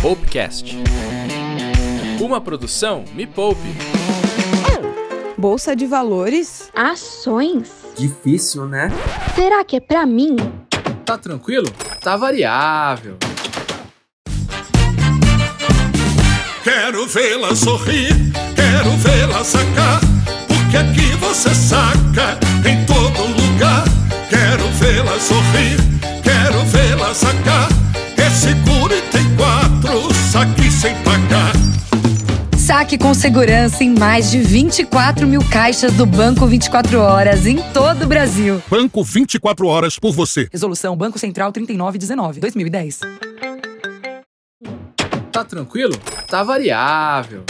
Poupecast. Uma produção Me Poupe. Bolsa de valores? Ações? Difícil, né? Será que é pra mim? Tá tranquilo? Tá variável. Quero vê-la sorrir, quero vê-la sacar, porque aqui você saca em todo lugar. Quero vê-la sorrir, quero vê-la sacar. É seguro e tem quatro, saque sem pagar. Saque com segurança em mais de 24 mil caixas do Banco 24 Horas em todo o Brasil. Banco 24 horas por você. Resolução Banco Central 3919, 2010. Tá tranquilo? Tá variável.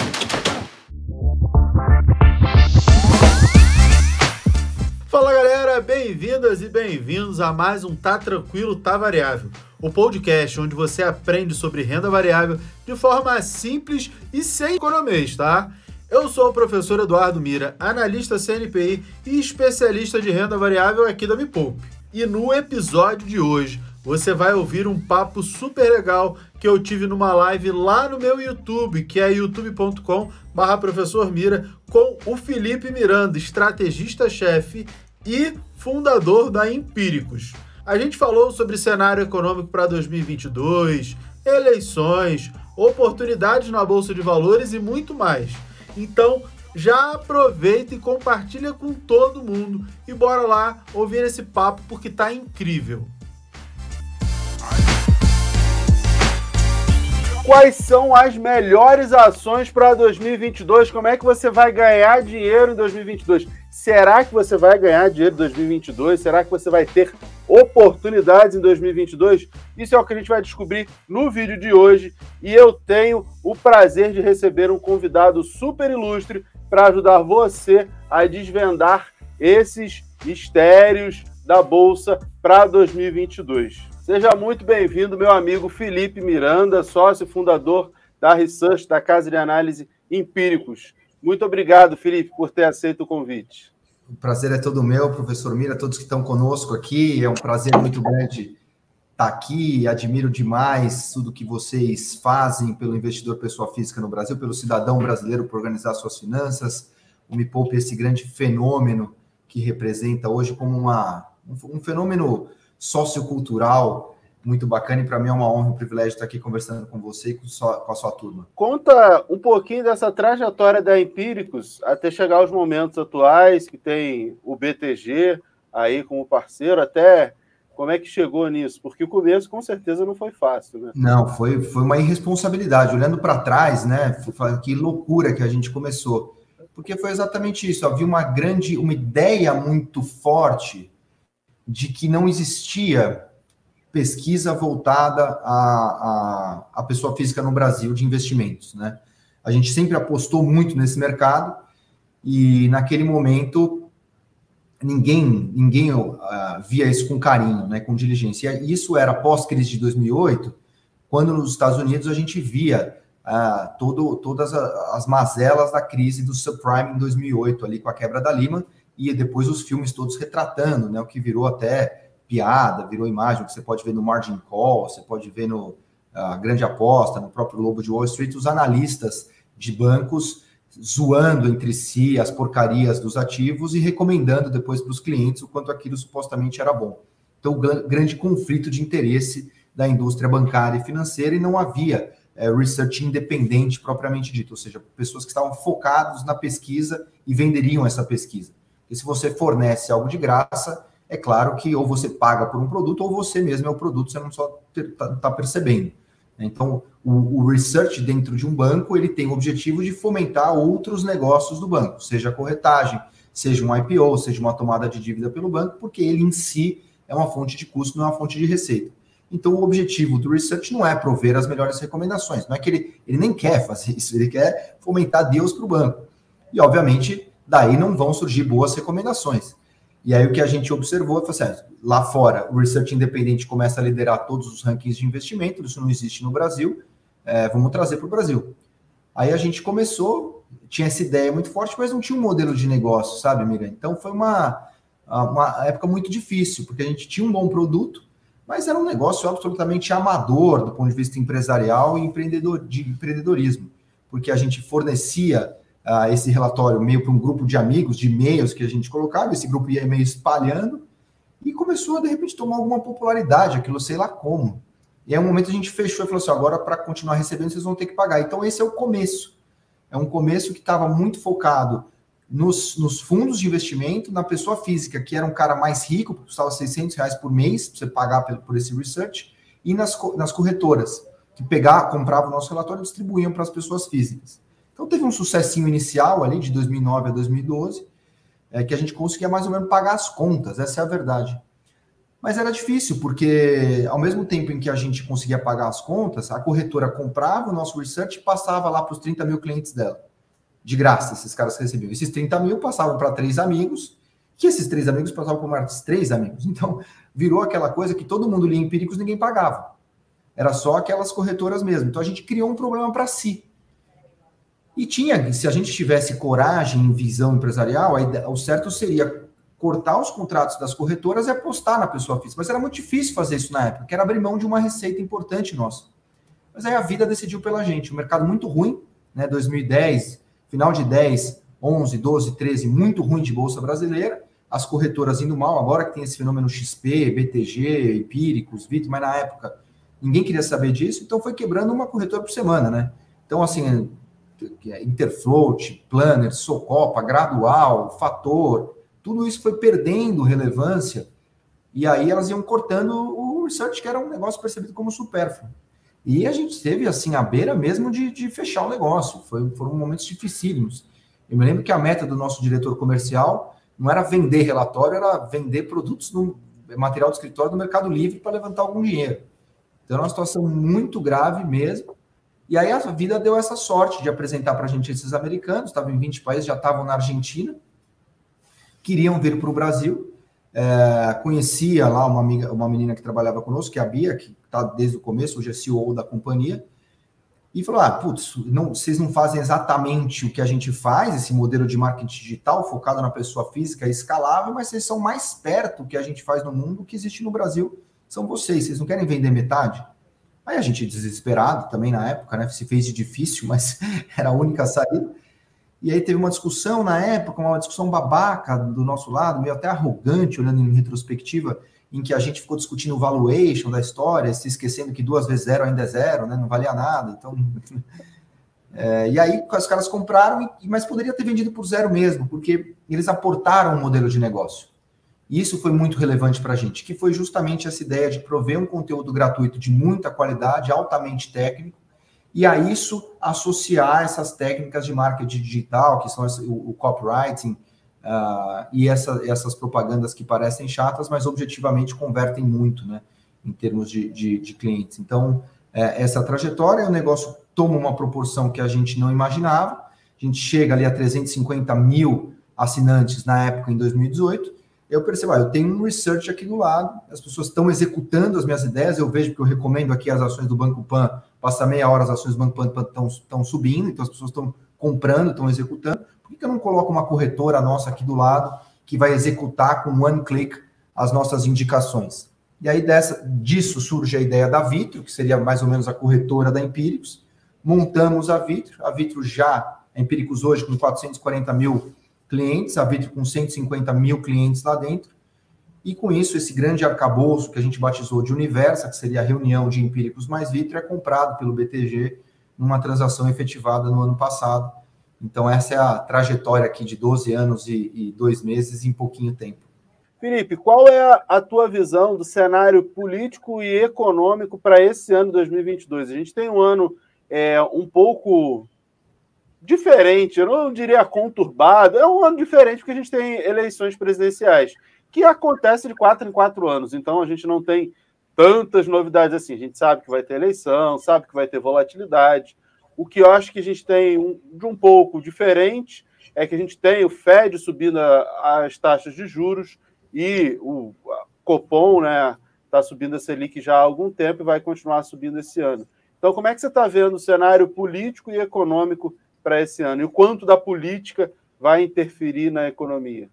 Fala galera, bem-vindas e bem-vindos a mais um Tá Tranquilo, Tá Variável, o podcast onde você aprende sobre renda variável de forma simples e sem economês, tá? Eu sou o professor Eduardo Mira, analista CNPI e especialista de renda variável aqui da Me Poupe. E no episódio de hoje você vai ouvir um papo super legal que eu tive numa live lá no meu YouTube, que é youtube.com barra professor Mira, com o Felipe Miranda, estrategista-chefe e fundador da Empíricos. A gente falou sobre cenário econômico para 2022, eleições, oportunidades na Bolsa de Valores e muito mais. Então, já aproveita e compartilha com todo mundo e bora lá ouvir esse papo porque tá incrível. Quais são as melhores ações para 2022? Como é que você vai ganhar dinheiro em 2022? Será que você vai ganhar dinheiro em 2022? Será que você vai ter oportunidades em 2022? Isso é o que a gente vai descobrir no vídeo de hoje. E eu tenho o prazer de receber um convidado super ilustre para ajudar você a desvendar esses mistérios da Bolsa para 2022. Seja muito bem-vindo, meu amigo Felipe Miranda, sócio fundador da Research, da Casa de Análise Empíricos. Muito obrigado, Felipe, por ter aceito o convite. O prazer é todo meu, professor Mira, todos que estão conosco aqui. É um prazer muito grande estar aqui. Admiro demais tudo que vocês fazem pelo investidor pessoa física no Brasil, pelo cidadão brasileiro por organizar suas finanças. O Me Poupe, esse grande fenômeno que representa hoje como uma, um fenômeno sociocultural muito bacana e para mim é uma honra e um privilégio estar aqui conversando com você e com, sua, com, a sua turma. Conta um pouquinho dessa trajetória da Empíricos até chegar aos momentos atuais, que tem o BTG aí como parceiro, até como é que chegou nisso? Porque o começo com certeza não foi fácil, né? Não, foi, foi uma irresponsabilidade. Olhando para trás, né? Que loucura que a gente começou. Porque foi exatamente isso. Havia uma grande, uma ideia muito forte de que não existia pesquisa voltada à, à, pessoa física no Brasil de investimentos, né? A gente sempre apostou muito nesse mercado e naquele momento ninguém ninguém uh, via isso com carinho, né, com diligência. E isso era pós-crise de 2008, quando nos Estados Unidos a gente via uh, todo, todas as mazelas da crise do subprime em 2008 ali com a quebra da Lehman e depois os filmes todos retratando, né? O que virou até piada, virou imagem, que você pode ver no Margin Call, você pode ver no a Grande Aposta, no próprio Lobo de Wall Street, os analistas de bancos zoando entre si as porcarias dos ativos e recomendando depois para os clientes o quanto aquilo supostamente era bom. Então, grande conflito de interesse da indústria bancária e financeira e não havia é, research independente propriamente dito, ou seja, pessoas que estavam focadas na pesquisa e venderiam essa pesquisa. E se você fornece algo de graça, é claro que ou você paga por um produto ou você mesmo é o produto, você não só está tá percebendo. Então, o, o, research dentro de um banco, ele tem o objetivo de fomentar outros negócios do banco, seja corretagem, seja um IPO, seja uma tomada de dívida pelo banco, porque ele em si é uma fonte de custo, não é uma fonte de receita. Então, o objetivo do research não é prover as melhores recomendações, não é que ele, ele nem quer fazer isso, ele quer fomentar Deus para o banco. E, obviamente, daí não vão surgir boas recomendações. E aí o que a gente observou foi assim, lá fora o research independente começa a liderar todos os rankings de investimento, isso não existe no Brasil, é, vamos trazer para o Brasil. Aí a gente começou, tinha essa ideia muito forte, mas não tinha um modelo de negócio, sabe, Miriam? Então foi uma, uma época muito difícil, porque a gente tinha um bom produto, Mas era um negócio absolutamente amador do ponto de vista empresarial e empreendedor, de empreendedorismo, porque a gente fornecia uh, esse relatório meio para um grupo de amigos, de e-mails que a gente colocava, esse grupo ia meio espalhando, e começou a, de repente, tomar alguma popularidade, aquilo sei lá como. E aí, um momento, a gente fechou e falou assim: agora, para continuar recebendo, vocês vão ter que pagar. Então, esse é o começo. É um começo que estava muito focado nos, nos, fundos de investimento, na pessoa física, que era um cara mais rico, que custava 600 reais por mês para você pagar por, por, esse research, e nas, nas corretoras, que pegavam, compravam o nosso relatório e distribuíam para as pessoas físicas. Então teve um sucessinho inicial ali, de 2009 a 2012, é, que a gente conseguia mais ou menos pagar as contas, essa é a verdade. Mas era difícil, porque ao mesmo tempo em que a gente conseguia pagar as contas, a corretora comprava o nosso research e passava lá para os 30 mil clientes dela de graça esses caras recebiam. Esses 30 mil passavam para três amigos, que esses três amigos passavam para mais três amigos. Então, virou aquela coisa que todo mundo lia empíricos ninguém pagava. Era só aquelas corretoras mesmo. Então, a gente criou um problema para si. E tinha, se a gente tivesse coragem e visão empresarial, o certo seria cortar os contratos das corretoras e apostar na pessoa física. Mas era muito difícil fazer isso na época, que era abrir mão de uma receita importante nossa. Mas aí a vida decidiu pela gente. Um mercado muito ruim, né? 2010, final de 10, 11, 12, 13, muito ruim de bolsa brasileira, as corretoras indo mal, agora que tem esse fenômeno XP, BTG, Empíricos, VIT, mas na época ninguém queria saber disso, então foi quebrando uma corretora por semana, né? Então, assim, é Interfloat, Planner, Socopa, Gradual, Fator, tudo isso foi perdendo relevância, e aí elas iam cortando o research, que era um negócio percebido como supérfluo. E a gente esteve assim à beira mesmo de, de fechar o negócio. Foi, foram momentos dificílimos. Eu me lembro que a meta do nosso diretor comercial não era vender relatório, era vender produtos no material de escritório do Mercado Livre para levantar algum dinheiro. Então era uma situação muito grave mesmo. E aí a vida deu essa sorte de apresentar para a gente esses americanos, estavam em 20 países, já estavam na Argentina, queriam vir para o Brasil. É, conhecia lá uma, amiga, uma menina que trabalhava conosco, que é a Bia, que está desde o começo, hoje é CEO da companhia, e falou: ah, putz, não, vocês não fazem exatamente o que a gente faz, esse modelo de marketing digital focado na pessoa física escalável, mas vocês são mais perto do que a gente faz no mundo, que existe no Brasil, são vocês, vocês não querem vender metade? Aí a gente, desesperado também na época, né? Se fez de difícil, mas era a única saída. E aí teve uma discussão na época, uma discussão babaca do nosso lado, meio até arrogante, olhando em retrospectiva, em que a gente ficou discutindo o valuation da história, se esquecendo que duas vezes zero ainda é zero, né? Não valia nada. Então. É, e aí os caras compraram, mas poderia ter vendido por zero mesmo, porque eles aportaram um modelo de negócio. E isso foi muito relevante para a gente, que foi justamente essa ideia de prover um conteúdo gratuito de muita qualidade, altamente técnico, e a isso associar essas técnicas de marketing digital, que são o, copywriting, uh, e essa, essas propagandas que parecem chatas, mas objetivamente convertem muito, né, em termos de, de, de clientes. Então, é, essa trajetória, o negócio toma uma proporção que a gente não imaginava, a gente chega ali a 350 mil assinantes na época, em 2018, eu percebo, ah, eu tenho um research aqui do lado, as pessoas estão executando as minhas ideias, eu vejo que eu recomendo aqui as ações do Banco Pan, passa meia hora as ações do Banco Pan estão subindo, então as pessoas estão comprando, estão executando. Por que eu não coloco uma corretora nossa aqui do lado que vai executar com one click as nossas indicações? E aí dessa, disso surge a ideia da Vitro, que seria mais ou menos a corretora da Empíricos. Montamos a Vitro, a Vitro já, a Empíricos hoje com 440 mil clientes, a Vitro com 150 mil clientes lá dentro. E com isso, esse grande arcabouço que a gente batizou de Universa, que seria a reunião de empíricos mais Vitro, é comprado pelo BTG numa transação efetivada no ano passado. Então, essa é a trajetória aqui de 12 anos e, e dois meses em pouquinho tempo. Felipe, qual é a tua visão do cenário político e econômico para esse ano 2022? A gente tem um ano é, um pouco diferente, eu não diria conturbado, é um ano diferente porque a gente tem eleições presidenciais, que acontece de quatro em quatro anos, então a gente não tem tantas novidades assim. A gente sabe que vai ter eleição, sabe que vai ter volatilidade. O que eu acho que a gente tem um, de um pouco diferente é que a gente tem o Fed subindo a, as taxas de juros e o Copom né, está subindo a Selic já há algum tempo e vai continuar subindo esse ano. Então, como é que você está vendo o cenário político e econômico para esse ano? E o quanto da política vai interferir na economia?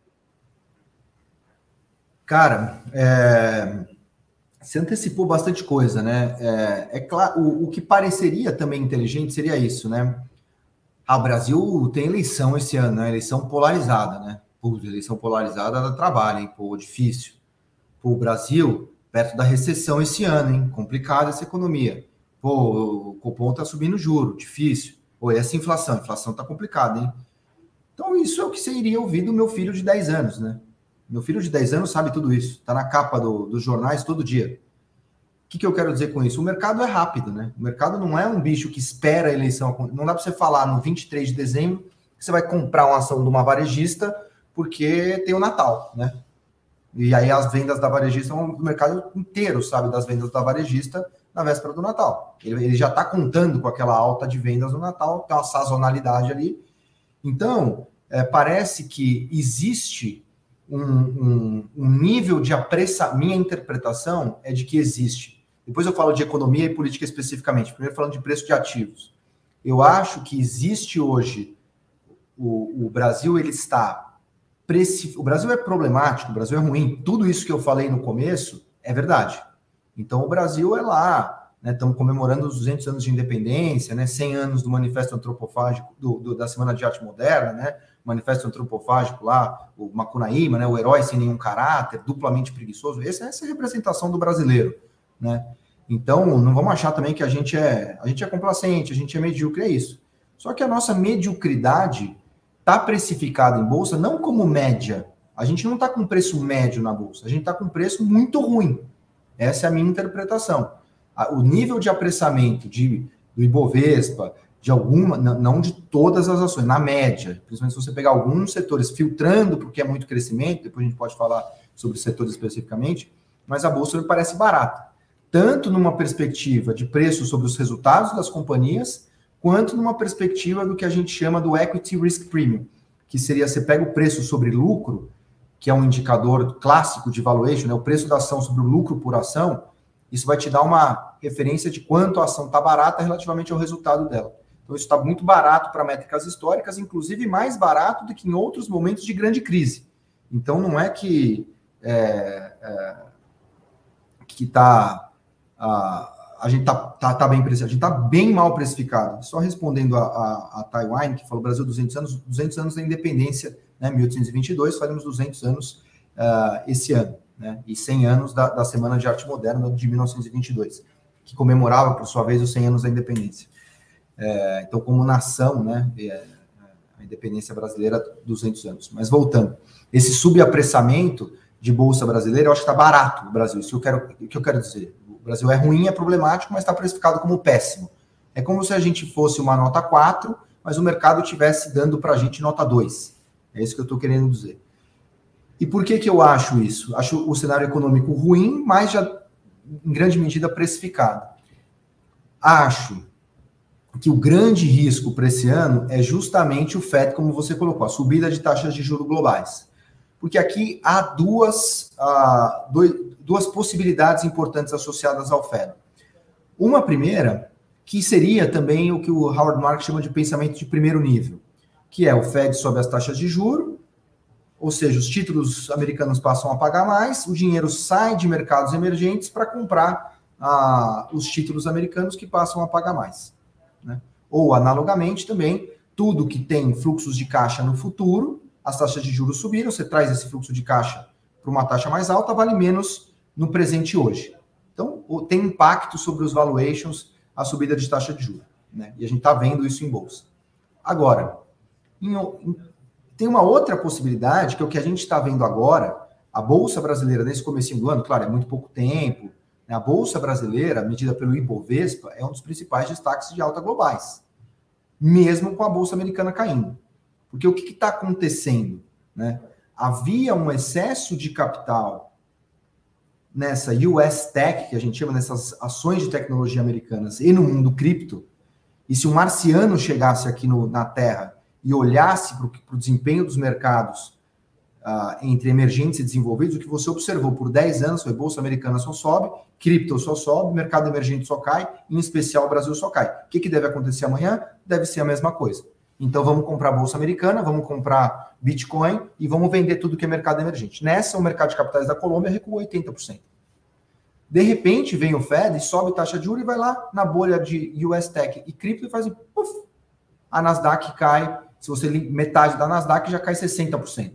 Cara, é... Você antecipou bastante coisa, né? É, é claro, o, o, que pareceria também inteligente seria isso, né? Ah, o Brasil tem eleição esse ano, né? Eleição polarizada, né? Eleição polarizada dá trabalho, hein? Pô, difícil. Pô, o Brasil, perto da recessão esse ano, hein? Complicada essa economia. Pô, o Copom tá subindo juro, difícil. E essa inflação? A inflação tá complicada, hein? Então, isso é o que você iria ouvir do meu filho de 10 anos, né? Meu filho de 10 anos sabe tudo isso. Está na capa do, dos jornais todo dia. O que, que eu quero dizer com isso? O mercado é rápido, né? O mercado não é um bicho que espera a eleição. Não dá para você falar no 23 de dezembro que você vai comprar uma ação de uma varejista porque tem o Natal, né? E aí as vendas da varejista, o mercado inteiro sabe das vendas da varejista na véspera do Natal. Ele, ele já está contando com aquela alta de vendas no Natal, tem uma sazonalidade ali. Então, é, parece que existe um, um, um nível de apressa. Minha interpretação é de que existe. Depois eu falo de economia e política especificamente. Primeiro falando de preço de ativos. Eu acho que existe hoje o, o Brasil ele está o Brasil é problemático, o Brasil é ruim. Tudo isso que eu falei no começo é verdade. Então o Brasil é lá, né? Estamos comemorando os 200 anos de independência, né? 100 anos do Manifesto Antropofágico do, do, da Semana de Arte Moderna, né? manifesto antropofágico lá, o Macunaíma, né, o herói sem nenhum caráter, duplamente preguiçoso. Essa, essa é a representação do brasileiro, né? Então, não vamos achar também que a gente é, a gente é complacente, a gente é medíocre, é isso. Só que a nossa mediocridade está precificada em bolsa não como média. A gente não está com preço médio na bolsa, a gente está com preço muito ruim. Essa é a minha interpretação. O nível de apressamento de, do Ibovespa, de alguma, não de todas as ações, na média, principalmente se você pegar alguns setores filtrando, porque é muito crescimento, depois a gente pode falar sobre setores especificamente, mas a bolsa me parece barata, tanto numa perspectiva de preço sobre os resultados das companhias, quanto numa perspectiva do que a gente chama do equity risk premium, que seria você pega o preço sobre lucro, que é um indicador clássico de valuation, né, o preço da ação sobre o lucro por ação, isso vai te dar uma referência de quanto a ação está barata relativamente ao resultado dela. Então, isso está muito barato para métricas históricas, inclusive mais barato do que em outros momentos de grande crise. Então, não é que é, é, que está a, gente está tá, tá bem precificado, a gente está bem mal precificado. Só respondendo a, a, a, Taiwan, que falou Brasil 200 anos, 200 anos da independência, né, 1822, faremos 200 anos uh, esse ano, né, e 100 anos da, da Semana de Arte Moderna de 1922, que comemorava, por sua vez, os 100 anos da independência. É, então, como nação, né, é, a independência brasileira, 200 anos. Mas voltando, esse subapressamento de bolsa brasileira, eu acho que está barato no Brasil. Isso eu quero, que eu quero dizer. Brasil é ruim, é problemático, mas está precificado como péssimo. É como se a gente fosse uma nota 4, mas o mercado estivesse dando para a gente nota 2. É isso que eu estou querendo dizer. E por que, que eu acho isso? Acho o cenário econômico ruim, mas já em grande medida precificado. Acho que o grande risco para esse ano é justamente o FED, como você colocou, a subida de taxas de juros globais. Porque aqui há duas, uh, dois, duas possibilidades importantes associadas ao FED. Uma primeira, que seria também o que o Howard Marks chama de pensamento de primeiro nível, que é o Fed sobe as taxas de juro, ou seja, os títulos americanos passam a pagar mais, o dinheiro sai de mercados emergentes para comprar uh, os títulos americanos que passam a pagar mais. Né? Ou, analogamente, também, tudo que tem fluxos de caixa no futuro, as taxas de juros subiram, você traz esse fluxo de caixa para uma taxa mais alta, vale menos no presente hoje. Então, tem impacto sobre os valuations a subida de taxa de juros. Né? E a gente está vendo isso em bolsa. Agora, em, em, tem uma outra possibilidade, que é o que a gente está vendo agora, a Bolsa Brasileira, nesse começo do ano, claro, é muito pouco tempo, né? A Bolsa Brasileira, medida pelo Ibovespa, é um dos principais destaques de alta globais, mesmo com a Bolsa Americana caindo. Porque o que está acontecendo? Né? Havia um excesso de capital nessa US Tech, que a gente chama nessas ações de tecnologia americanas, e no mundo cripto, e se um marciano chegasse aqui no, na Terra e olhasse para o desempenho dos mercados uh, entre emergentes e desenvolvidos, o que você observou por 10 anos foi Bolsa Americana só sobe, cripto só sobe, mercado emergente só cai, em especial o Brasil só cai. O que, que deve acontecer amanhã? Deve ser a mesma coisa. Então vamos comprar Bolsa Americana, vamos comprar Bitcoin e vamos vender tudo que é mercado emergente. Nessa, o mercado de capitais da Colômbia recuou 80%. De repente vem o Fed e sobe taxa de juros e vai lá na bolha de US Tech e cripto e faz puff, a Nasdaq cai, se você metade da Nasdaq já cai 60%.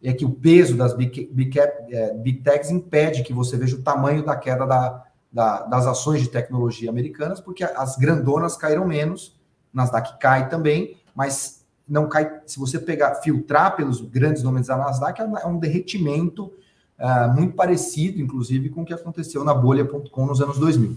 E aqui o peso das big, big, cap, é, big techs impede que você veja o tamanho da queda da, da, das ações de tecnologia americanas, porque as grandonas caíram menos, Nasdaq cai também, mas não cai. Se você pegar, filtrar pelos grandes nomes da Nasdaq, é um derretimento uh, muito parecido, inclusive, com o que aconteceu na bolha.com nos anos 2000.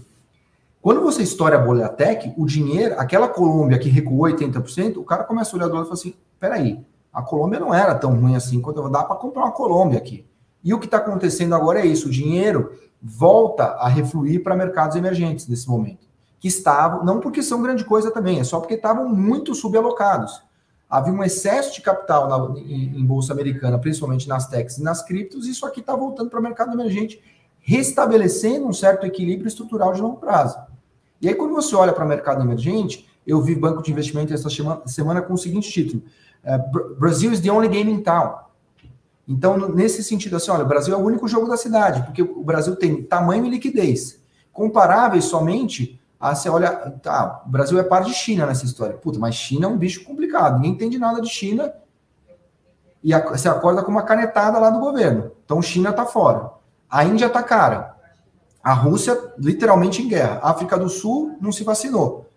Quando você estoura a bolha tech, o dinheiro, aquela Colômbia que recuou 80%, o cara começa a olhar do lado e fala assim: peraí, a Colômbia não era tão ruim assim quanto dá para comprar uma Colômbia aqui. E o que está acontecendo agora é isso: o dinheiro volta a refluir para mercados emergentes nesse momento, que estavam, não porque são grande coisa também, é só porque estavam muito subalocados. Havia um excesso de capital na, em, em, bolsa americana, principalmente nas techs e nas criptos, e isso aqui está voltando para o mercado emergente, restabelecendo um certo equilíbrio estrutural de longo prazo. E aí, quando você olha para o mercado emergente, eu vi banco de investimento essa semana com o seguinte título: é, Brasil is the only game in town. Então, nesse sentido, assim, olha, o Brasil é o único jogo da cidade, porque o Brasil tem tamanho e liquidez comparáveis somente a você olha, tá, o Brasil é par de China nessa história. Puta, mas China é um bicho complicado, ninguém entende nada de China e a, você acorda com uma canetada lá do governo. Então, China tá fora. A Índia tá cara. A Rússia, literalmente em guerra. A África do Sul não se vacinou.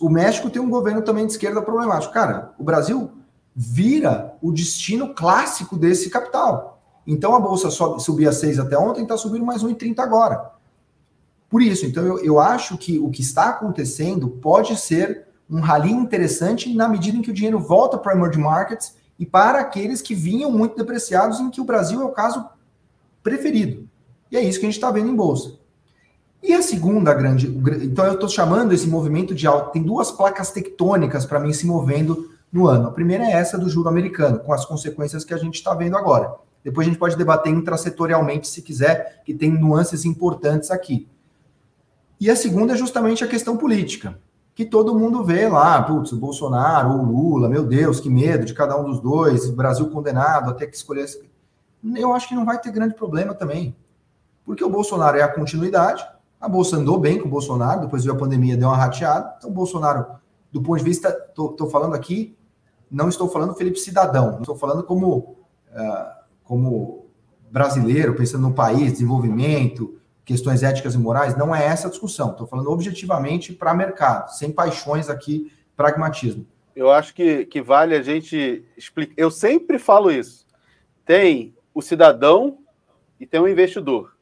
O México tem um governo também de esquerda problemático. Cara, o Brasil vira o destino clássico desse capital. Então a bolsa sobe, subia 6 até ontem, está subindo mais 1,30 agora. Por isso, então eu, eu acho que o que está acontecendo pode ser um rally interessante na medida em que o dinheiro volta para emerging markets e para aqueles que vinham muito depreciados, em que o Brasil é o caso preferido. E é isso que a gente está vendo em bolsa. E a segunda grande. Então, eu estou chamando esse movimento de alta. Tem duas placas tectônicas para mim se movendo no ano. A primeira é essa do juro americano, com as consequências que a gente está vendo agora. Depois a gente pode debater intrasetorialmente, se quiser, que tem nuances importantes aqui. E a segunda é justamente a questão política, que todo mundo vê lá, putz, Bolsonaro ou Lula, meu Deus, que medo de cada um dos dois, Brasil condenado, até que escolher. Eu acho que não vai ter grande problema também. Porque o Bolsonaro é a continuidade, a Bolsa andou bem com o Bolsonaro, depois veio a pandemia, deu uma rateada. Então, o Bolsonaro, do ponto de vista, estou falando aqui, não estou falando Felipe Cidadão, estou falando como, uh, como brasileiro, pensando no país, desenvolvimento, questões éticas e morais, não é essa a discussão. Estou falando objetivamente para mercado, sem paixões aqui, pragmatismo. Eu acho que, que vale a gente explicar. Eu sempre falo isso. Tem o cidadão e tem o investidor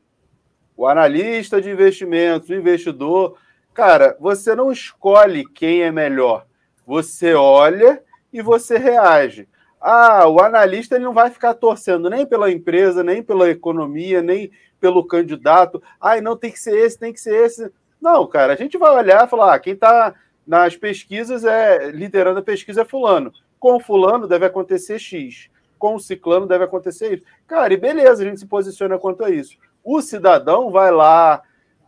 o analista de investimentos, o investidor. Cara, você não escolhe quem é melhor. Você olha e você reage. Ah, o analista ele não vai ficar torcendo nem pela empresa, nem pela economia, nem pelo candidato. Ah, não tem que ser esse, tem que ser esse. Não, cara, a gente vai olhar e falar: ah, quem está nas pesquisas é liderando a pesquisa é fulano. Com fulano deve acontecer X. Com o ciclano deve acontecer isso. Cara, e beleza, a gente se posiciona quanto a isso. O cidadão vai lá,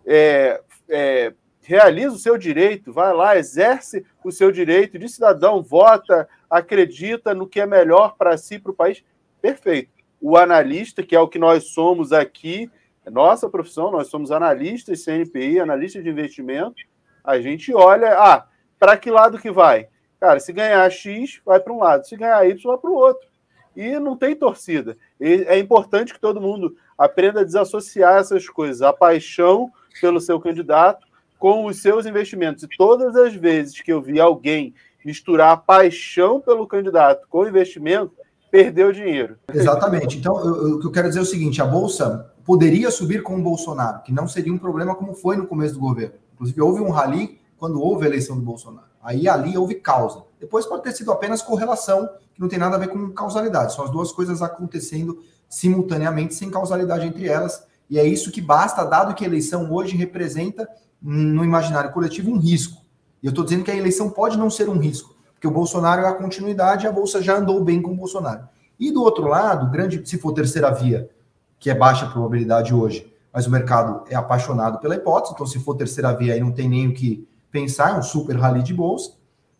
é, é, realiza o seu direito, vai lá, exerce o seu direito de cidadão, vota, acredita no que é melhor para si, para o país. Perfeito. O analista, que é o que nós somos aqui, é nossa profissão, nós somos analistas CNPI, analistas de investimento, a gente olha, ah, para que lado que vai? Cara, se ganhar X, vai para um lado, se ganhar Y, vai para o outro. E não tem torcida. E é importante que todo mundo aprenda a desassociar essas coisas, a paixão pelo seu candidato com os seus investimentos. E todas as vezes que eu vi alguém misturar a paixão pelo candidato com o investimento, perdeu dinheiro. Exatamente. Então, o que eu quero dizer é o seguinte: a Bolsa poderia subir com o Bolsonaro, que não seria um problema como foi no começo do governo. Inclusive, houve um rally quando houve a eleição do Bolsonaro. Aí ali houve causa. Depois pode ter sido apenas correlação, que não tem nada a ver com causalidade. São as duas coisas acontecendo simultaneamente, sem causalidade entre elas. E é isso que basta, dado que a eleição hoje representa, no imaginário coletivo, um risco. E eu estou dizendo que a eleição pode não ser um risco, porque o Bolsonaro é a continuidade e a Bolsa já andou bem com o Bolsonaro. E do outro lado, grande, se for terceira via, que é baixa probabilidade hoje, mas o mercado é apaixonado pela hipótese, então se for terceira via aí não tem nem o que pensar, é um super rally de bolsa.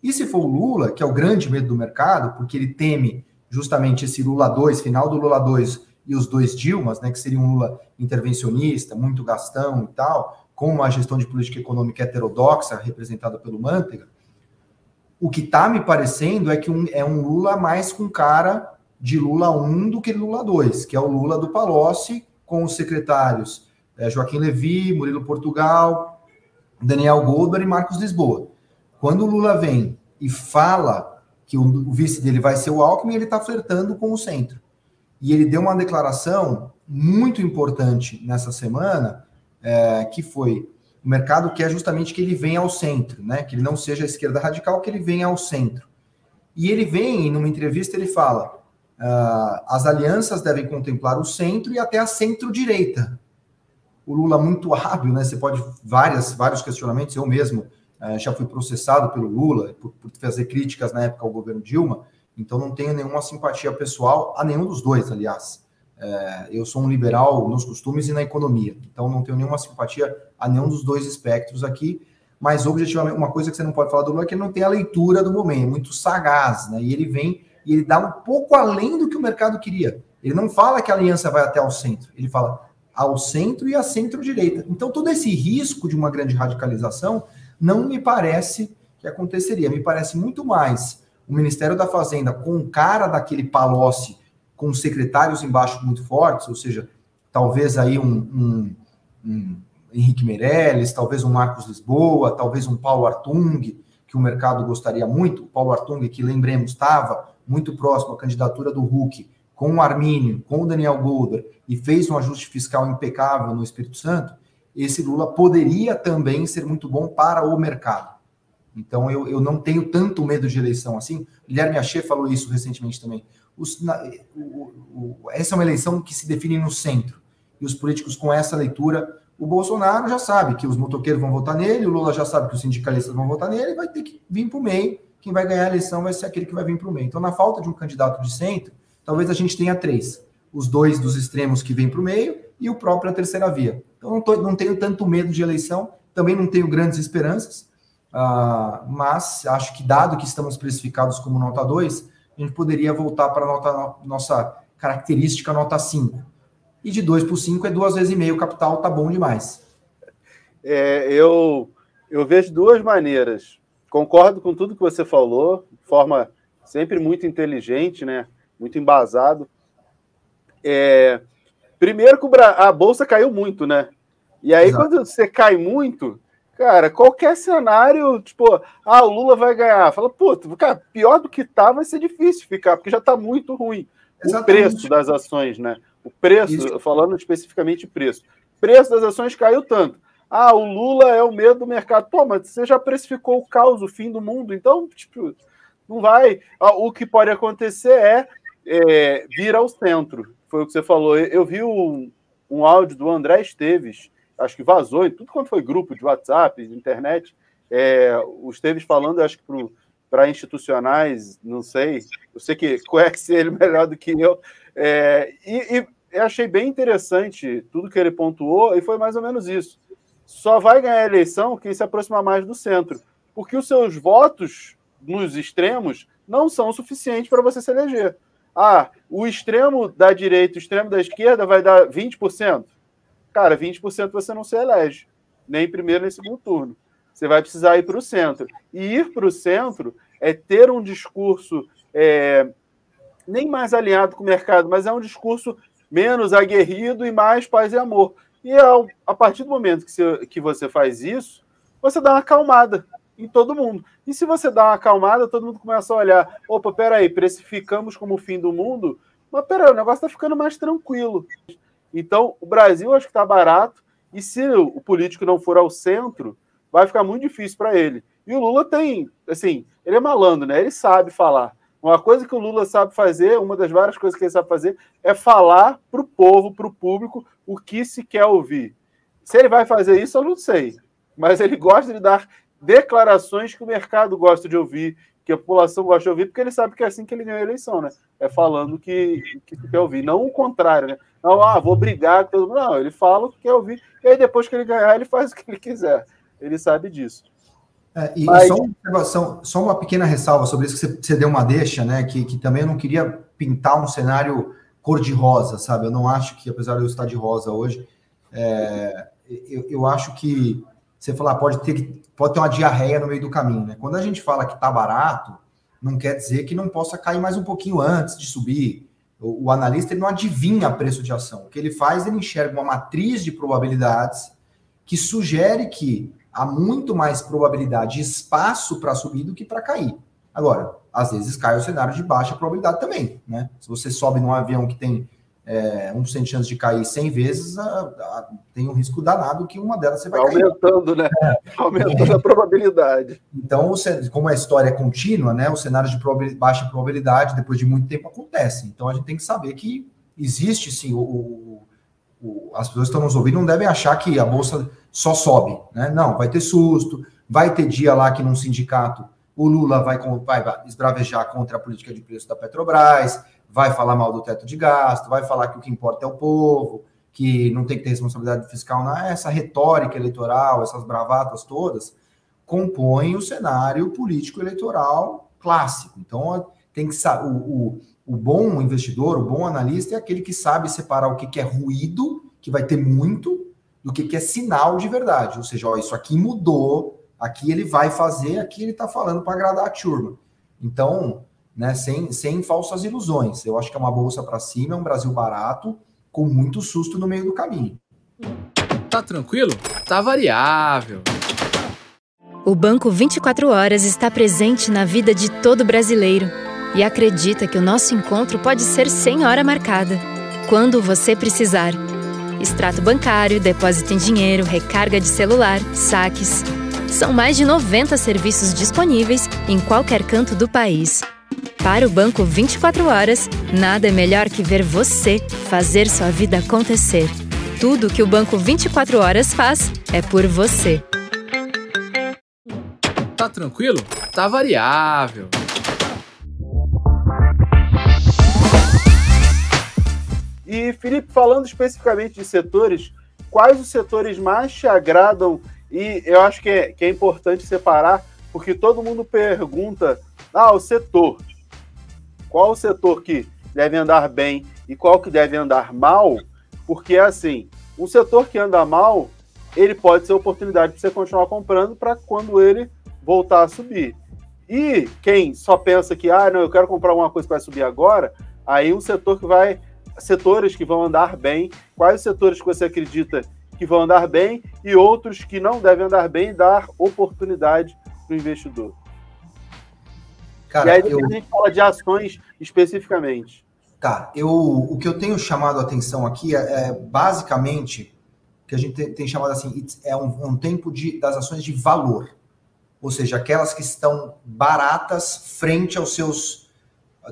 E se for o Lula, que é o grande medo do mercado, porque ele teme justamente esse Lula 2, final do Lula 2, e os dois Dilmas, né, que seria um Lula intervencionista, muito gastão e tal, com uma gestão de política econômica heterodoxa representada pelo Manteiga, o que está me parecendo é que um, é um Lula mais com cara de Lula 1 do que Lula 2, que é o Lula do Palocci, com os secretários é, Joaquim Levi, Murilo Portugal, Daniel Goldberg e Marcos Lisboa. Quando o Lula vem e fala que o, o vice dele vai ser o Alckmin, ele está flertando com o centro. E ele deu uma declaração muito importante nessa semana, é, que foi o mercado quer justamente que ele venha ao centro, né? Que ele não seja a esquerda radical, que ele venha ao centro. E ele vem, numa entrevista, ele fala: uh, as alianças devem contemplar o centro e até a centro-direita. O Lula muito hábil, né? Você pode várias, vários questionamentos. Eu mesmo uh, já fui processado pelo Lula por, por fazer críticas na época ao governo Dilma. Então não tenho nenhuma simpatia pessoal a nenhum dos dois, aliás. É, eu sou um liberal nos costumes e na economia, então não tenho nenhuma simpatia a nenhum dos dois espectros aqui, mas objetivamente, uma coisa que você não pode falar do Lula é que ele não tem a leitura do momento, é muito sagaz, né? E ele vem e ele dá um pouco além do que o mercado queria. Ele não fala que a aliança vai até ao centro, ele fala ao centro e à centro-direita. Então, todo esse risco de uma grande radicalização não me parece que aconteceria. Me parece muito mais o Ministério da Fazenda com cara daquele Palocci com secretários embaixo muito fortes, ou seja, talvez aí um, um, um Henrique Meirelles, talvez um Marcos Lisboa, talvez um Paulo Artung, que o mercado gostaria muito. O Paulo Artung, que lembremos, estava muito próximo à candidatura do Huck, com o Armínio, com o Daniel Golder, e fez um ajuste fiscal impecável no Espírito Santo, esse Lula poderia também ser muito bom para o mercado. Então, eu, eu não tenho tanto medo de eleição assim. Guilherme Achê falou isso recentemente também os, na, o, o, essa é uma eleição que se define no centro. E os políticos com essa leitura, o Bolsonaro já sabe que os motoqueiros vão votar nele, o Lula já sabe que os sindicalistas vão votar nele, vai ter que vir para o meio. Quem vai ganhar a eleição vai ser aquele que vai vir para o meio. Então, na falta de um candidato de centro, talvez a gente tenha três: os dois dos extremos que vêm para o meio e o próprio a terceira via. Então, não, tô, não tenho tanto medo de eleição, também não tenho grandes esperanças, uh, mas acho que, dado que estamos precificados como nota 2, a gente poderia voltar para a nossa característica nota 5. E de 2 por 5 é duas vezes e meio capital, tá bom demais. É, eu, eu vejo duas maneiras. Concordo com tudo que você falou, de forma sempre muito inteligente, né? Muito embasado. É, primeiro que a bolsa caiu muito, né? E aí, Exato. quando você cai muito, Cara, qualquer cenário, tipo, ah, o Lula vai ganhar. Fala, puta, cara, pior do que tá, vai ser difícil ficar, porque já tá muito ruim. Exatamente. O preço das ações, né? O preço, Isso. falando especificamente preço. O preço das ações caiu tanto. Ah, o Lula é o medo do mercado. Pô, mas você já precificou o caos, o fim do mundo, então, tipo, não vai. Ah, o que pode acontecer é, é vir ao centro. Foi o que você falou. Eu vi um, um áudio do André Esteves acho que vazou em tudo quanto foi grupo de WhatsApp, de internet, é, o Esteves falando, acho que para institucionais, não sei, eu sei que conhece ele melhor do que eu, é, e, e achei bem interessante tudo que ele pontuou, e foi mais ou menos isso. Só vai ganhar a eleição quem se aproximar mais do centro, porque os seus votos nos extremos não são suficientes para você se eleger. Ah, o extremo da direita, o extremo da esquerda vai dar 20% cara, 20% você não se elege, nem em primeiro nem em segundo turno. Você vai precisar ir para o centro. E ir para o centro é ter um discurso é, nem mais alinhado com o mercado, mas é um discurso menos aguerrido e mais paz e amor. E ao, a partir do momento que você, que você faz isso, você dá uma acalmada em todo mundo. E se você dá uma acalmada, todo mundo começa a olhar: opa, peraí, precificamos como o fim do mundo, mas peraí, o negócio está ficando mais tranquilo. Então, o Brasil acho que está barato, e se o político não for ao centro, vai ficar muito difícil para ele. E o Lula tem, assim, ele é malandro, né? Ele sabe falar. Uma coisa que o Lula sabe fazer, uma das várias coisas que ele sabe fazer, é falar para o povo, para o público, o que se quer ouvir. Se ele vai fazer isso, eu não sei. Mas ele gosta de dar declarações que o mercado gosta de ouvir, que a população gosta de ouvir, porque ele sabe que é assim que ele ganha a eleição, né? É falando que, que quer ouvir, não o contrário, né? Não, ah, vou brigar com todo mundo. Não, ele fala o que quer ouvir, e aí depois que ele ganhar, ele faz o que ele quiser. Ele sabe disso. É, e Mas... só, uma só uma pequena ressalva sobre isso que você, você deu uma deixa, né? Que, que também eu não queria pintar um cenário cor de rosa, sabe? Eu não acho que, apesar de eu estar de rosa hoje, é, eu, eu, acho que você falar pode ter pode ter uma diarreia no meio do caminho, né? Quando a gente fala que tá barato, não quer dizer que não possa cair mais um pouquinho antes de subir. O, o analista ele não adivinha preço de ação. O que ele faz, ele enxerga uma matriz de probabilidades que sugere que há muito mais probabilidade e espaço para subir do que para cair. Agora, às vezes cai o cenário de baixa probabilidade também, né? Se você sobe num avião que tem é, 1% de chance de cair 100 vezes, a, a, tem um risco danado que uma delas você vai Aumentando, cair. né? É. Aumentando a probabilidade. Então, como a história é contínua, né? Os cenários de baixa probabilidade, depois de muito tempo, acontecem. Então, a gente tem que saber que existe, sim, o, o, o, as pessoas que estão nos ouvindo não devem achar que a Bolsa só sobe, né? Não, vai ter susto, vai ter dia lá que num sindicato o Lula vai, vai esbravejar contra a política de preço da Petrobras, vai falar mal do teto de gasto, vai falar que o que importa é o povo, que não tem que ter responsabilidade fiscal. Não, essa retórica eleitoral, essas bravatas todas, compõem o cenário político eleitoral clássico. Então, tem que o, o, o bom investidor, o bom analista é aquele que sabe separar o que, que é ruído, que vai ter muito, do que, que é sinal de verdade. Ou seja, ó, isso aqui mudou, aqui ele vai fazer, aqui ele está falando para agradar a turma. Então, né, sem, sem falsas ilusões. Eu acho que é uma bolsa para cima, é um Brasil barato, com muito susto no meio do caminho. Tá tranquilo? Tá variável. O Banco 24 Horas está presente na vida de todo brasileiro e acredita que o nosso encontro pode ser sem hora marcada, quando você precisar. Extrato bancário, depósito em dinheiro, recarga de celular, saques. São mais de 90 serviços disponíveis em qualquer canto do país. Para o Banco 24 Horas, nada é melhor que ver você fazer sua vida acontecer. Tudo que o Banco 24 Horas faz é por você. Tá tranquilo? Tá variável. E, Felipe, falando especificamente de setores, quais os setores mais te agradam? E eu acho que é, que é importante separar, porque todo mundo pergunta: ah, o setor qual o setor que deve andar bem e qual que deve andar mal, porque assim, um setor que anda mal, ele pode ser oportunidade para você continuar comprando para quando ele voltar a subir. E quem só pensa que, ah, não, eu quero comprar uma coisa que vai subir agora, aí um setor que vai, setores que vão andar bem, quais setores que você acredita que vão andar bem e outros que não devem andar bem, dar oportunidade para o investidor. Cara, e aí eu... a gente fala de ações especificamente. Tá, eu, o que eu tenho chamado a atenção aqui é, é basicamente que a gente tem, tem chamado assim, é um, um, tempo de, das ações de valor, ou seja, aquelas que estão baratas frente aos seus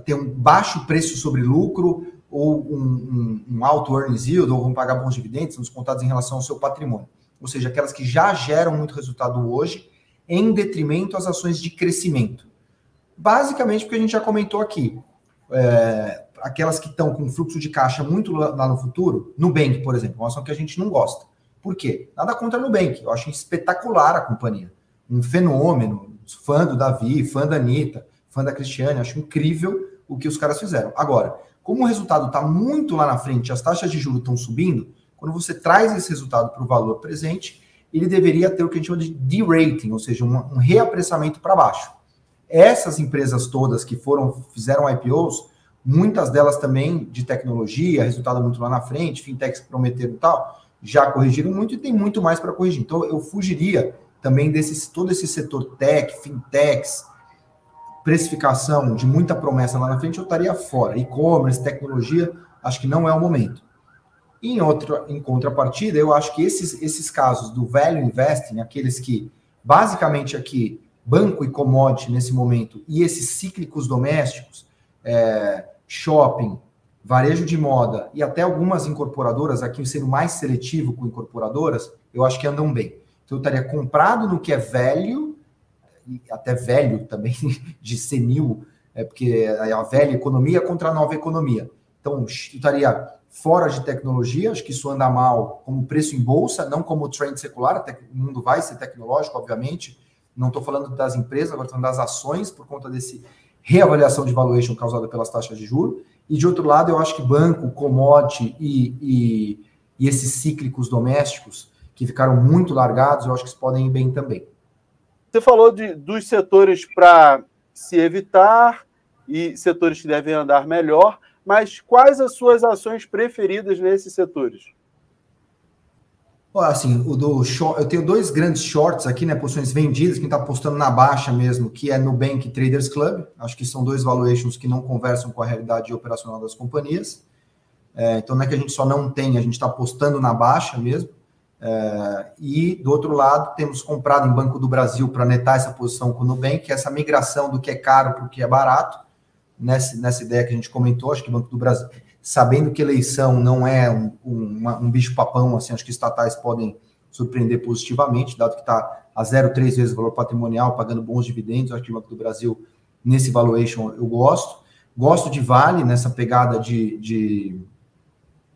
tem um baixo preço sobre lucro ou um, um, um alto earnings yield ou vão pagar bons dividendos, nos contados em relação ao seu patrimônio, ou seja, aquelas que já geram muito resultado hoje em detrimento às ações de crescimento. Basicamente, porque a gente já comentou aqui, é, aquelas que estão com fluxo de caixa muito lá no futuro, Nubank, por exemplo, uma ação que a gente não gosta. Por quê? Nada contra a Nubank, eu acho espetacular a companhia. Um fenômeno, fã do Davi, fã da Anitta, fã da Cristiane, acho incrível o que os caras fizeram. Agora, como o resultado está muito lá na frente, as taxas de juros estão subindo, quando você traz esse resultado para o valor presente, ele deveria ter o que a gente chama de de-rating, ou seja, um, um reapressamento para baixo. Essas empresas todas que foram fizeram IPOs, muitas delas também de tecnologia, resultado muito lá na frente, fintechs prometeram e tal, já corrigiram muito e tem muito mais para corrigir. Então eu fugiria também desse todo esse setor tech, fintechs, precificação de muita promessa lá na frente, eu estaria fora. E-commerce, tecnologia, acho que não é o momento. Em outra, em contrapartida, eu acho que esses, esses casos do value investing, aqueles que basicamente aqui banco e commodity nesse momento e esses cíclicos domésticos, é, shopping, varejo de moda e até algumas incorporadoras, aqui sendo mais seletivo com incorporadoras, eu acho que andam bem. Então eu estaria comprado no que é velho, até velho também, de senil, é porque é a velha economia contra a nova economia. Então eu estaria fora de tecnologia, acho que isso anda mal como preço em bolsa, não como trend secular, o mundo vai ser tecnológico, obviamente, não estou falando das empresas, agora estou falando das ações, por conta desse reavaliação de valuation causada pelas taxas de juros. E de outro lado, eu acho que banco, commodity e, e, e esses cíclicos domésticos que ficaram muito largados, eu acho que podem ir bem também. Você falou de, dos setores para se evitar e setores que devem andar melhor, mas quais as suas ações preferidas nesses setores? Assim, o do short, eu tenho dois grandes shorts aqui, né? Posições vendidas, quem está apostando na baixa mesmo, que é Nubank Traders Club. Acho que são dois valuations que não conversam com a realidade operacional das companhias. É, então não é que a gente só não tem, a gente está apostando na baixa mesmo. É, e do outro lado, temos comprado em Banco do Brasil para netar essa posição com o Nubank, é essa migração do que é caro para o que é barato, nessa, nessa ideia que a gente comentou, acho que Banco do Brasil sabendo que eleição não é um, um, um bicho-papão, assim, acho que estatais podem surpreender positivamente, dado que está a 0,3 vezes o valor patrimonial, pagando bons dividendos, acho que o Banco do Brasil, nesse valuation, eu gosto. Gosto de Vale, nessa pegada de, de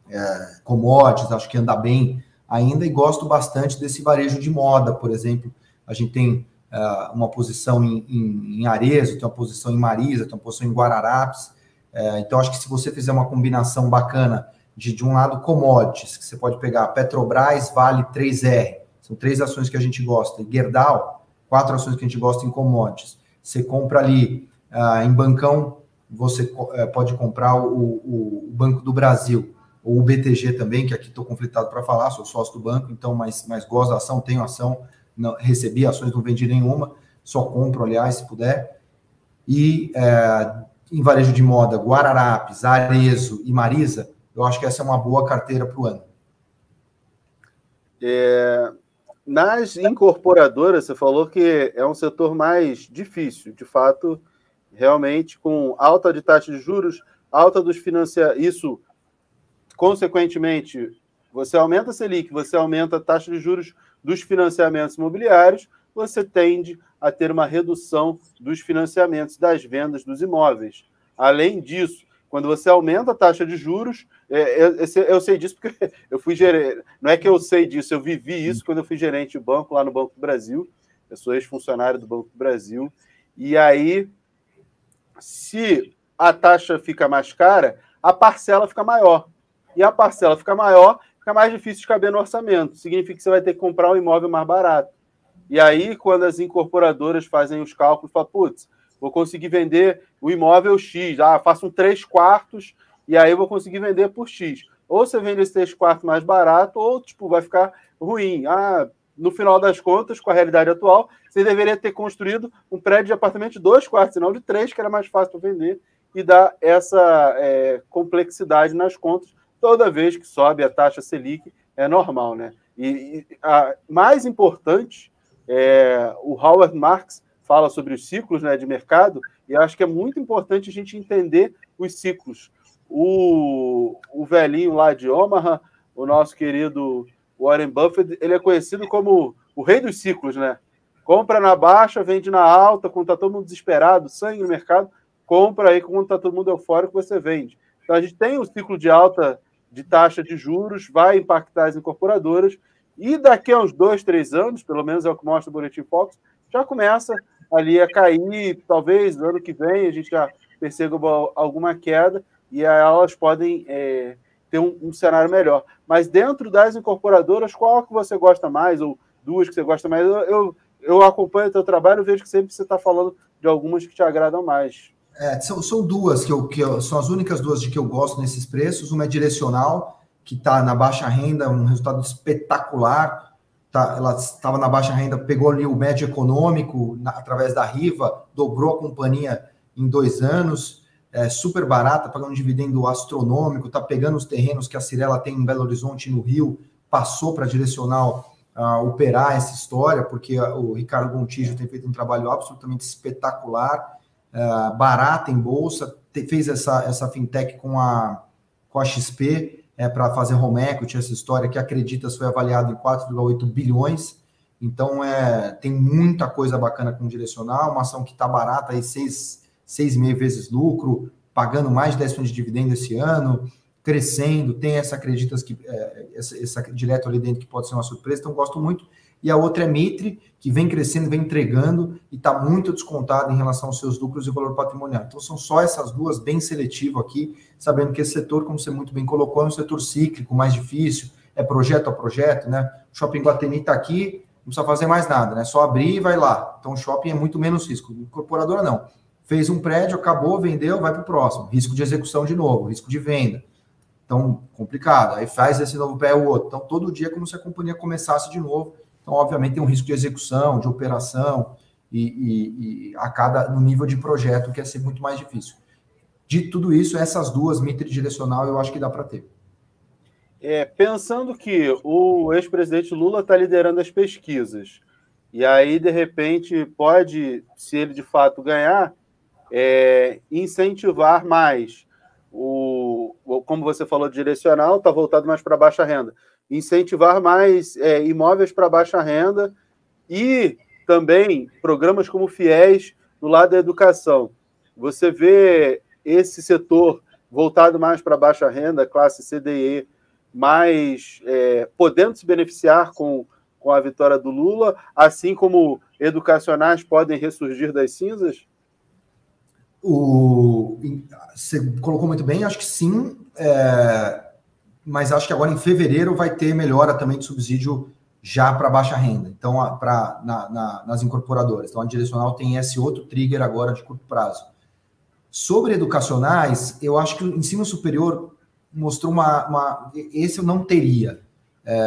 é, commodities, acho que anda bem ainda, e gosto bastante desse varejo de moda, por exemplo. A gente tem uh, uma posição em, em, em Arezo, tem uma posição em Marisa, tem uma posição em Guararapes, é, então, acho que se você fizer uma combinação bacana de, de um lado, commodities, que você pode pegar Petrobras, Vale 3R, são três ações que a gente gosta, e Gerdau, quatro ações que a gente gosta em commodities. Você compra ali uh, em bancão, você uh, pode comprar o, o, o, Banco do Brasil, ou o BTG também, que aqui estou conflitado para falar, sou sócio do banco, então, mas, mas gosto da ação, tenho ação, não, recebi ações, não vendi nenhuma, só compro, aliás, se puder. E é, em varejo de moda, Guararapes, Arezo e Marisa, eu acho que essa é uma boa carteira para o ano. É, nas incorporadoras, você falou que é um setor mais difícil, de fato, realmente, com alta de taxa de juros, alta dos financiamentos, isso, consequentemente, você aumenta a Selic, você aumenta a taxa de juros dos financiamentos imobiliários, você tende a ter uma redução dos financiamentos das vendas dos imóveis. Além disso, quando você aumenta a taxa de juros, é, eu, eu, sei disso porque eu fui gerente. Não é que eu sei disso, eu vivi isso quando eu fui gerente de banco lá no Banco do Brasil. Eu sou ex-funcionário do Banco do Brasil. E aí, se a taxa fica mais cara, a parcela fica maior. E a parcela fica maior, fica mais difícil de caber no orçamento. Significa que você vai ter que comprar um imóvel mais barato. E aí, quando as incorporadoras fazem os cálculos, falam, putz, vou conseguir vender o imóvel X, ah, faço um 3 quartos e aí vou conseguir vender por X. Ou você vende esse 3 quartos mais barato, ou tipo, vai ficar ruim. Ah, no final das contas, com a realidade atual, você deveria ter construído um prédio de apartamento de dois quartos, não de três, que era mais fácil para vender, e dar essa é, complexidade nas contas toda vez que sobe a taxa Selic, é normal, né? E, e a mais importante é, o Howard Marks fala sobre os ciclos né, de mercado, e acho que é muito importante a gente entender os ciclos. O, o velhinho lá de Omaha, o nosso querido Warren Buffett, ele é conhecido como o rei dos ciclos, né? Compra na baixa, vende na alta, quando está todo mundo desesperado, sangue no mercado, compra aí quando está todo mundo eufórico, você vende. Então a gente tem o ciclo de alta de taxa de juros, vai impactar as incorporadoras, e daqui a uns dois, três anos, pelo menos é o que mostra o Boletim Fox, já começa ali a cair, talvez no ano que vem a gente já perceba alguma queda e elas podem é, ter um, um, cenário melhor. Mas dentro das incorporadoras, qual que você gosta mais, ou duas que você gosta mais? Eu, eu, eu acompanho o teu trabalho e vejo que sempre você está falando de algumas que te agradam mais. É, são, são duas que, eu, que eu, são as únicas duas de que eu gosto nesses preços. Uma é direcional, que está na baixa renda, um resultado espetacular. Tá, ela estava na baixa renda, pegou ali o médio econômico na, através da Riva, dobrou a companhia em dois anos, é super barata, pagando um dividendo astronômico, está pegando os terrenos que a Cirela tem em Belo Horizonte no Rio, passou para direcional uh, operar essa história, porque o Ricardo Gontijo tem feito um trabalho absolutamente espetacular, uh, barata em bolsa, te, fez essa, essa fintech com a, com a XP, é, para fazer home equity, essa história que acredita foi avaliado em 4,8 bilhões. Então, é, tem muita coisa bacana com direcional, uma ação que está barata, aí seis, seis meio vezes lucro, pagando mais de 10 de dividendo esse ano, crescendo, tem essa acreditas que é, essa, essa direto ali dentro que pode ser uma surpresa, então gosto muito. E a outra é Mitre, que vem crescendo, vem entregando e está muito descontado em relação aos seus lucros e valor patrimonial. Então, são só essas duas, bem seletivo aqui, sabendo que esse setor, como você muito bem colocou, é um setor cíclico, mais difícil, é projeto a projeto, né? O Shopping Guatemi está aqui, não precisa fazer mais nada, né? Só abrir e vai lá. Então, o shopping é muito menos risco. Incorporadora, não. Fez um prédio, acabou, vendeu, vai para o próximo. Risco de execução de novo, risco de venda. Então, complicado. Aí faz esse novo pé o outro. Então, todo dia é como se a companhia começasse de novo então, obviamente, tem um risco de execução, de operação, e, e, e a cada no nível de projeto que é ser muito mais difícil. De tudo isso, essas duas, mitre direcional, eu acho que dá para ter. É, pensando que o ex-presidente Lula está liderando as pesquisas, e aí, de repente, pode, se ele de fato ganhar, é, incentivar mais o, como você falou, direcional, está voltado mais para baixa renda incentivar mais é, imóveis para baixa renda e também programas como FIES no lado da educação. Você vê esse setor voltado mais para baixa renda, classe CDE, mais é, podendo se beneficiar com, com a vitória do Lula, assim como educacionais podem ressurgir das cinzas? O, você colocou muito bem, acho que sim. É, mas acho que agora em fevereiro vai ter melhora também de subsídio já para baixa renda, então para na, na, nas incorporadoras. Então a direcional tem esse outro trigger agora de curto prazo. Sobre educacionais, eu acho que o ensino superior mostrou uma, uma esse eu não teria. É,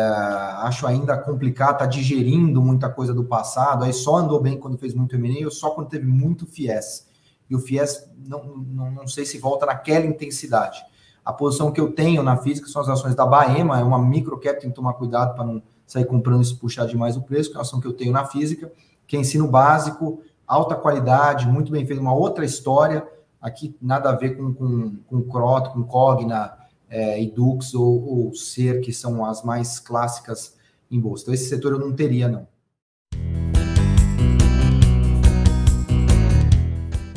acho ainda complicado, está digerindo muita coisa do passado. Aí só andou bem quando fez muito M&A, só quando teve muito FIES. E o FIES não, não, não sei se volta naquela intensidade. A posição que eu tenho na física são as ações da Baema, é uma microcap, tem que tomar cuidado para não sair comprando e se puxar demais o preço, que é a ação que eu tenho na física, que é ensino básico, alta qualidade, muito bem feito, uma outra história, aqui nada a ver com, com, com Croto, com Cogna, é, Edux ou, ou Ser, que são as mais clássicas em bolsa. Então, esse setor eu não teria, não.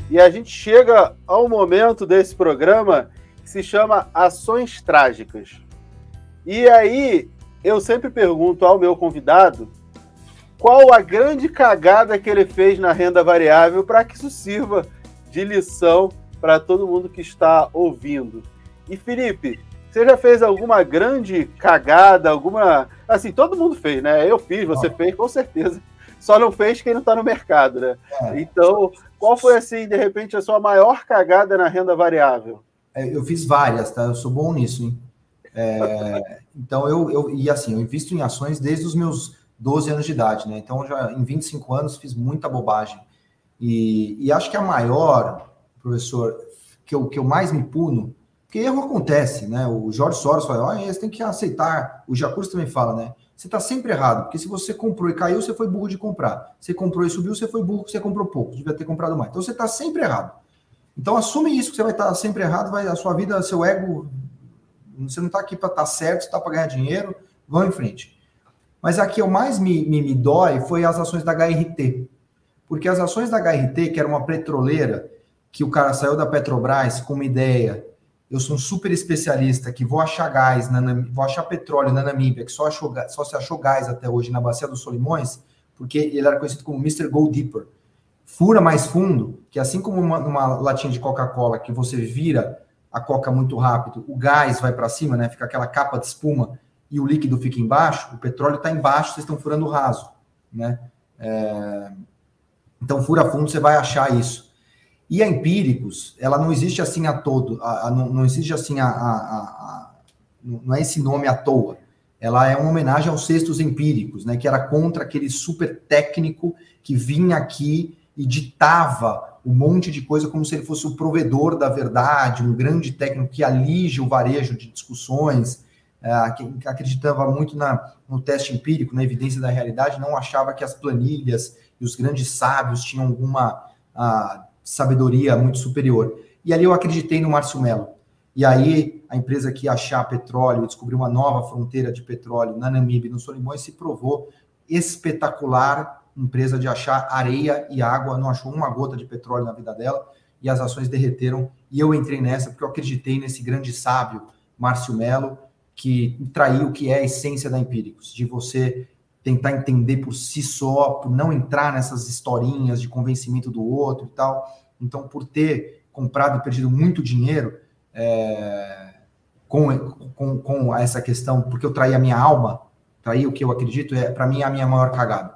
E a gente chega ao momento desse programa que se chama Ações Trágicas. E aí eu sempre pergunto ao meu convidado qual a grande cagada que ele fez na renda variável para que isso sirva de lição para todo mundo que está ouvindo. E Felipe, você já fez alguma grande cagada, alguma. Assim, todo mundo fez, né? Eu fiz, você fez, com certeza. Só não fez quem não está no mercado, né? É. Então, qual foi, assim, de repente, a sua maior cagada na renda variável? É, eu fiz várias, tá? Eu sou bom nisso, hein? É, então, eu, eu, e assim, eu invisto em ações desde os meus 12 anos de idade, né? Então, já em 25 anos fiz muita bobagem. E, e acho que a maior, professor, que eu, que eu mais me puno, porque erro acontece, né? O Jorge Soros fala, ah, você tem que aceitar. O Jacuz também fala, né? Você está sempre errado, porque se você comprou e caiu, você foi burro de comprar. Você comprou e subiu, você foi burro, você comprou pouco, devia ter comprado mais. Então você está sempre errado. Então assume isso que você vai estar sempre errado, vai a sua vida, seu ego, você não está aqui para estar tá certo, está para ganhar dinheiro, vão em frente. Mas a que eu mais me, me, me dói foi as ações da HRT. Porque as ações da HRT, que era uma petroleira, que o cara saiu da Petrobras com uma ideia, eu sou um super especialista que vou achar gás, na, vou achar petróleo na Namíbia, que só, achou, só se achou gás até hoje na Bacia dos Solimões, porque ele era conhecido como Mr. Gold Deeper fura mais fundo, que assim como uma, uma latinha de Coca-Cola que você vira a coca muito rápido, o gás vai para cima, né? Fica aquela capa de espuma e o líquido fica embaixo, o petróleo está embaixo, vocês estão furando raso, né? É... Então, fura fundo, você vai achar isso. E a Empíricos, ela não existe assim a todo, a, a, não, não, existe assim a, a, não é esse nome à toa. Ela é uma homenagem aos cestos empíricos, né? Que era contra aquele super técnico que vinha aqui e ditava um monte de coisa como se ele fosse o provedor da verdade, um grande técnico que alige o varejo de discussões, é, que acreditava muito na, no teste empírico, na evidência da realidade, não achava que as planilhas e os grandes sábios tinham alguma a, sabedoria muito superior. E ali eu acreditei no Márcio Mello. E aí a empresa que ia achar petróleo, descobriu uma nova fronteira de petróleo na Namíbia e no Solimões, se provou espetacular empresa de achar areia e água, não achou uma gota de petróleo na vida dela e as ações derreteram. E eu entrei nessa porque eu acreditei nesse grande sábio, Márcio Melo, que traiu o que é a essência da Empíricos, de você tentar entender por si só, por não entrar nessas historinhas de convencimento do outro e tal. Então, por ter comprado e perdido muito dinheiro é, com, com, com essa questão, porque eu traí a minha alma, traí o que eu acredito, é para mim é a minha maior cagada.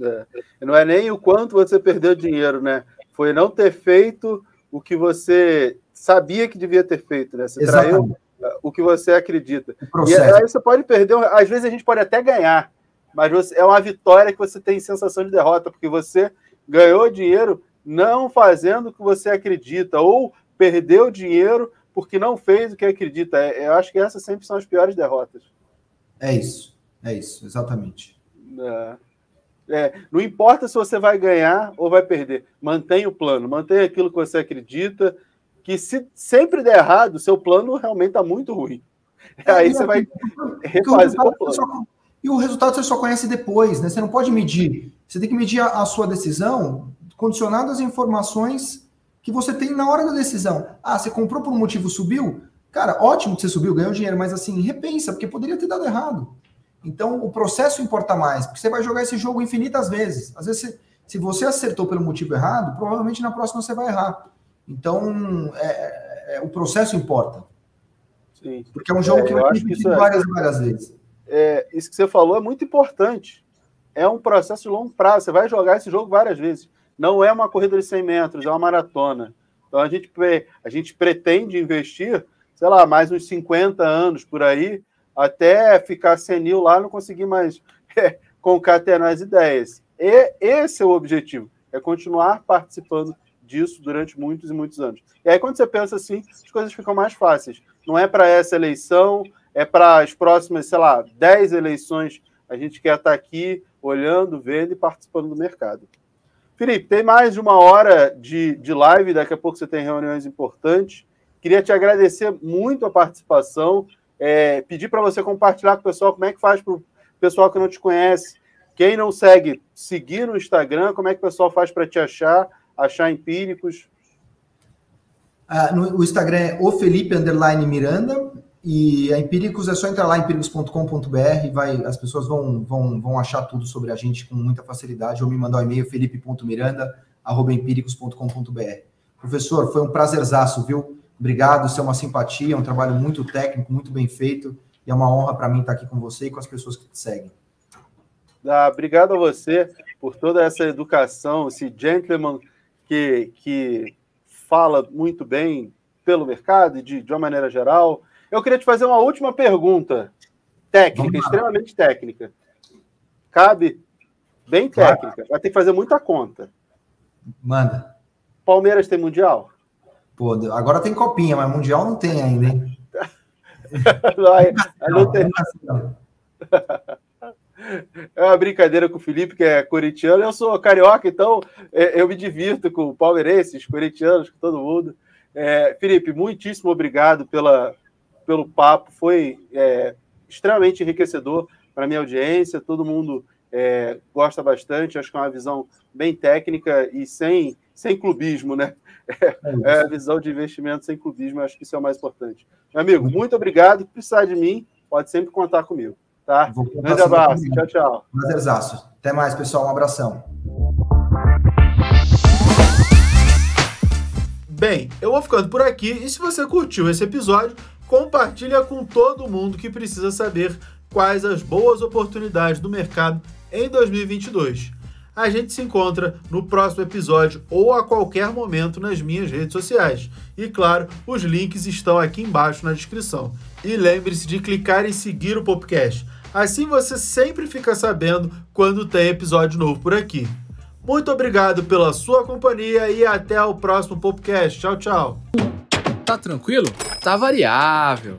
É. Não é nem o quanto você perdeu dinheiro, né? Foi não ter feito o que você sabia que devia ter feito, né? Você Exatamente. traiu o que você acredita. E aí você pode perder, às vezes a gente pode até ganhar, mas você, é uma vitória que você tem sensação de derrota, porque você ganhou dinheiro não fazendo o que você acredita, ou perdeu dinheiro porque não fez o que acredita. É, eu acho que essas sempre são as piores derrotas. É isso, é isso, exatamente. É. É, não importa se você vai ganhar ou vai perder, mantenha o plano, mantenha aquilo que você acredita, que se sempre der errado, seu plano realmente está muito ruim. É, Aí você vai refazer o plano. E o resultado você só conhece depois, né? Você não pode medir. Você tem que medir a, a sua decisão condicionado às informações que você tem na hora da decisão. Ah, você comprou por um motivo, subiu? Cara, ótimo que você subiu, ganhou dinheiro, mas assim, repensa, porque poderia ter dado errado. Então, o processo importa mais, porque você vai jogar esse jogo infinitas vezes. Às vezes, se você acertou pelo motivo errado, provavelmente na próxima você vai errar. Então, é, é, o processo importa. Sim. Porque é um jogo é, que vai repetir é várias várias vezes é, isso que você falou é muito importante. É um processo de longo prazo. Você vai jogar esse jogo várias vezes. Não é uma corrida de 100 metros, é uma maratona. Então a gente, a gente pretende investir, sei lá, mais uns 50 anos por aí, até ficar senil lá, não conseguir mais é, concatenar as ideias. E esse é o objetivo, é continuar participando disso durante muitos e muitos anos. E aí, quando você pensa assim, as coisas ficam mais fáceis. Não é para essa eleição, é para as próximas, sei lá, 10 eleições, a gente quer estar aqui olhando, vendo e participando do mercado. Felipe, tem mais de uma hora de, de live, daqui a pouco você tem reuniões importantes. Queria te agradecer muito a participação, é, pedir para você compartilhar com o pessoal como é que faz para o pessoal que não te conhece. Quem não segue, seguir no Instagram, como é que o pessoal faz para te achar, achar empíricos? Ah, no, o Instagram é o Felipe Miranda, e a Empíricos é só entrar lá, empíricos.com.br, as pessoas vão, vão, vão achar tudo sobre a gente com muita facilidade, ou me mandar o um e-mail, felipe.miranda.empíricos.com.br. Professor, foi um prazerzaço, viu? Obrigado, isso é uma simpatia, é um trabalho muito técnico, muito bem feito, e é uma honra para mim estar aqui com você e com as pessoas que te seguem. Ah, obrigado a você por toda essa educação, esse gentleman que, que fala muito bem pelo mercado e de, de uma maneira geral, eu queria te fazer uma última pergunta, técnica, extremamente técnica. Cabe? Bem técnica. Vai ter que fazer muita conta. Manda. Palmeiras tem Mundial? Pô, agora tem copinha, mas Mundial não tem ainda, hein? não, não tem. É uma brincadeira com o Felipe, que é corintiano. Eu sou carioca, então é, eu me divirto com palmeirenses, corintianos, com todo mundo. É, Felipe, muitíssimo obrigado pela, pelo papo, foi é, extremamente enriquecedor para a minha audiência. Todo mundo é, gosta bastante, acho que é uma visão bem técnica e sem, sem clubismo, né? É, é a visão de investimento sem clubismo, acho que isso é o mais importante. Meu amigo, muito obrigado. Se precisar de mim, pode sempre contar comigo. Tá? Grande abraço. Tchau, tchau. Prazerzaço. Até mais, pessoal. Um abração. Bem, eu vou ficando por aqui e se você curtiu esse episódio, compartilha com todo mundo que precisa saber quais as boas oportunidades do mercado em 2022. A gente se encontra no próximo episódio ou a qualquer momento nas minhas redes sociais. E claro, os links estão aqui embaixo na descrição. E lembre-se de clicar em seguir o podcast. Assim você sempre fica sabendo quando tem episódio novo por aqui. Muito obrigado pela sua companhia e até o próximo podcast. Tchau, tchau. Tá tranquilo? Tá variável.